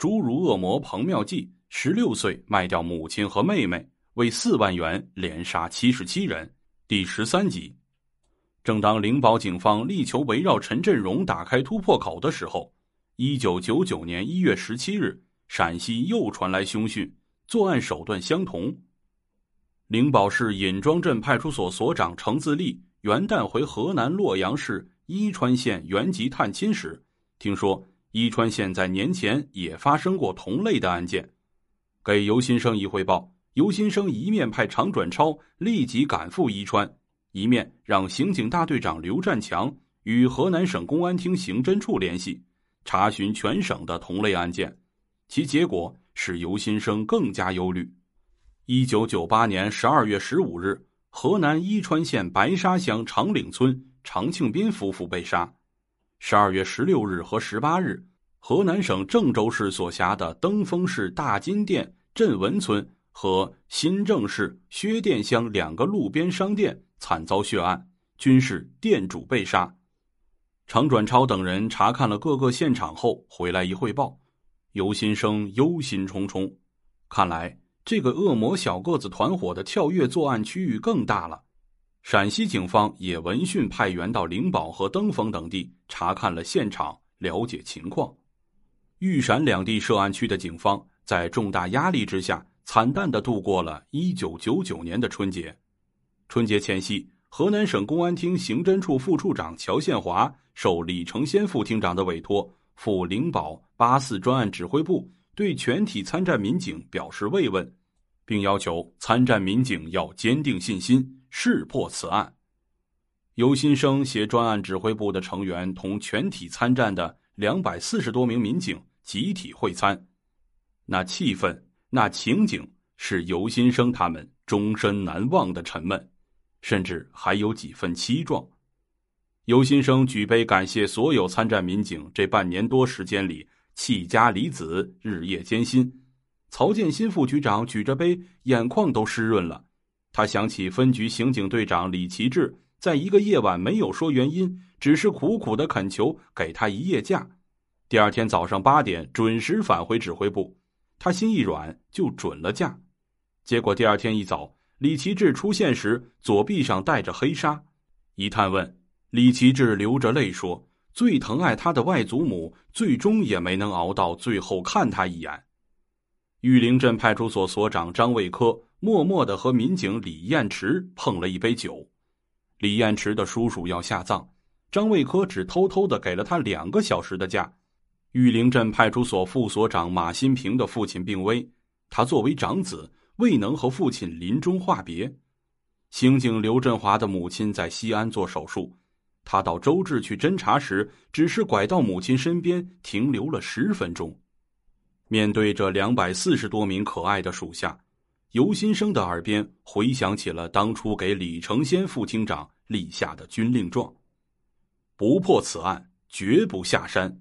侏儒恶魔彭妙计十六岁卖掉母亲和妹妹，为四万元连杀七十七人。第十三集。正当灵宝警方力求围绕陈振荣打开突破口的时候，一九九九年一月十七日，陕西又传来凶讯，作案手段相同。灵宝市尹庄镇派出所所长程自立元旦回河南洛阳市伊川县原籍探亲时，听说伊川县在年前也发生过同类的案件，给尤新生一汇报，尤新生一面派常转超立即赶赴伊川。一面让刑警大队长刘占强与河南省公安厅刑侦处联系，查询全省的同类案件，其结果使尤新生更加忧虑。一九九八年十二月十五日，河南伊川县白沙乡长岭村常庆斌夫妇被杀。十二月十六日和十八日，河南省郑州市所辖的登封市大金店镇文村和新郑市薛店乡两个路边商店。惨遭血案，均是店主被杀。常转超等人查看了各个现场后回来一汇报，尤新生忧心忡忡。看来这个恶魔小个子团伙的跳跃作案区域更大了。陕西警方也闻讯派员到灵宝和登封等地查看了现场，了解情况。豫陕两地涉案区的警方在重大压力之下，惨淡的度过了一九九九年的春节。春节前夕，河南省公安厅刑侦处副处长乔宪华受李成先副厅长的委托，赴灵宝八四专案指挥部，对全体参战民警表示慰问，并要求参战民警要坚定信心，誓破此案。尤新生携专案指挥部的成员同全体参战的两百四十多名民警集体会餐，那气氛、那情景，是尤新生他们终身难忘的沉闷。甚至还有几分凄壮。尤新生举杯感谢所有参战民警，这半年多时间里弃家离子，日夜艰辛。曹建新副局长举着杯，眼眶都湿润了。他想起分局刑警队长李奇志，在一个夜晚没有说原因，只是苦苦的恳求给他一夜假。第二天早上八点准时返回指挥部，他心一软就准了假。结果第二天一早。李奇志出现时，左臂上带着黑纱。一探问，李奇志流着泪说：“最疼爱他的外祖母，最终也没能熬到最后看他一眼。”玉林镇派出所所长张卫科默默的和民警李彦池碰了一杯酒。李彦池的叔叔要下葬，张卫科只偷偷的给了他两个小时的假。玉林镇派出所副所长马新平的父亲病危，他作为长子。未能和父亲临终话别，刑警刘振华的母亲在西安做手术，他到周至去侦查时，只是拐到母亲身边停留了十分钟。面对这两百四十多名可爱的属下，尤新生的耳边回响起了当初给李成先副厅长立下的军令状：不破此案，绝不下山。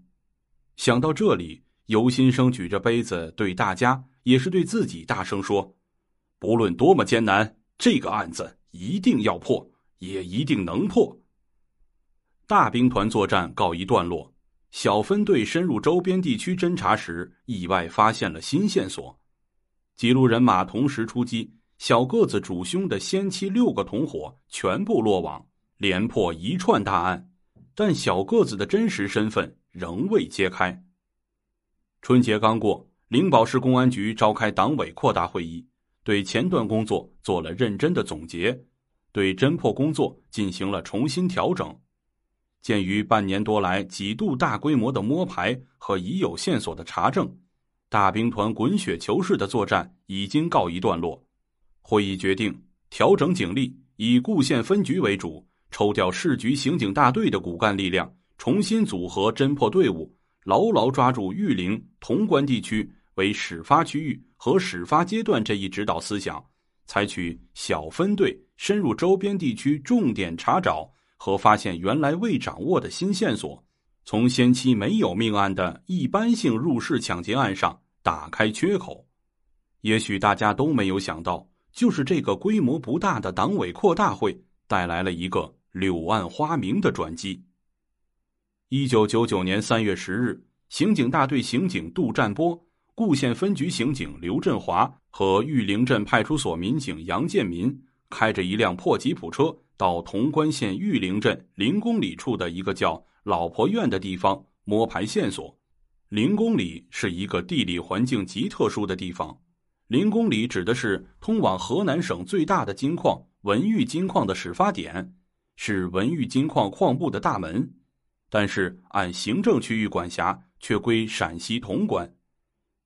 想到这里，尤新生举着杯子对大家，也是对自己大声说。不论多么艰难，这个案子一定要破，也一定能破。大兵团作战告一段落，小分队深入周边地区侦查时，意外发现了新线索。几路人马同时出击，小个子主凶的先期六个同伙全部落网，连破一串大案。但小个子的真实身份仍未揭开。春节刚过，灵宝市公安局召开党委扩大会议。对前段工作做了认真的总结，对侦破工作进行了重新调整。鉴于半年多来几度大规模的摸排和已有线索的查证，大兵团滚雪球式的作战已经告一段落。会议决定调整警力，以固县分局为主，抽调市局刑警大队的骨干力量，重新组合侦破队伍，牢牢抓住玉林、潼关地区为始发区域。和始发阶段这一指导思想，采取小分队深入周边地区，重点查找和发现原来未掌握的新线索，从先期没有命案的一般性入室抢劫案上打开缺口。也许大家都没有想到，就是这个规模不大的党委扩大会，带来了一个柳暗花明的转机。一九九九年三月十日，刑警大队刑警杜占波。固县分局刑警刘振华和玉林镇派出所民警杨建民开着一辆破吉普车，到潼关县玉林镇零公里处的一个叫老婆院的地方摸排线索。零公里是一个地理环境极特殊的地方，零公里指的是通往河南省最大的金矿文玉金矿的始发点，是文玉金矿矿部的大门，但是按行政区域管辖，却归陕西潼关。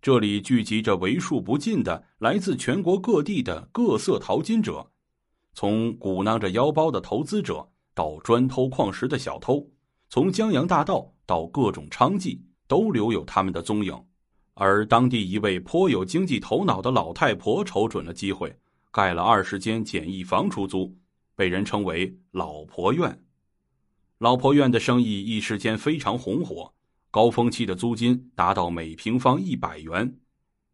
这里聚集着为数不尽的来自全国各地的各色淘金者，从鼓囊着腰包的投资者到专偷矿石的小偷，从江洋大盗到各种娼妓，都留有他们的踪影。而当地一位颇有经济头脑的老太婆瞅准了机会，盖了二十间简易房出租，被人称为“老婆院”。老婆院的生意一时间非常红火。高峰期的租金达到每平方一百元，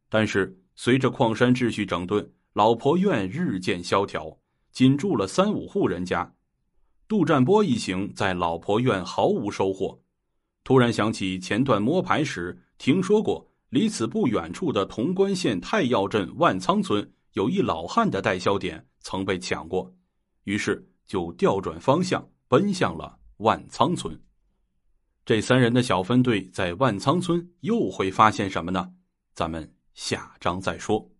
但是随着矿山秩序整顿，老婆院日渐萧条，仅住了三五户人家。杜占波一行在老婆院毫无收获，突然想起前段摸排时听说过离此不远处的潼关县太药镇万仓村有一老汉的代销点曾被抢过，于是就调转方向奔向了万仓村。这三人的小分队在万仓村又会发现什么呢？咱们下章再说。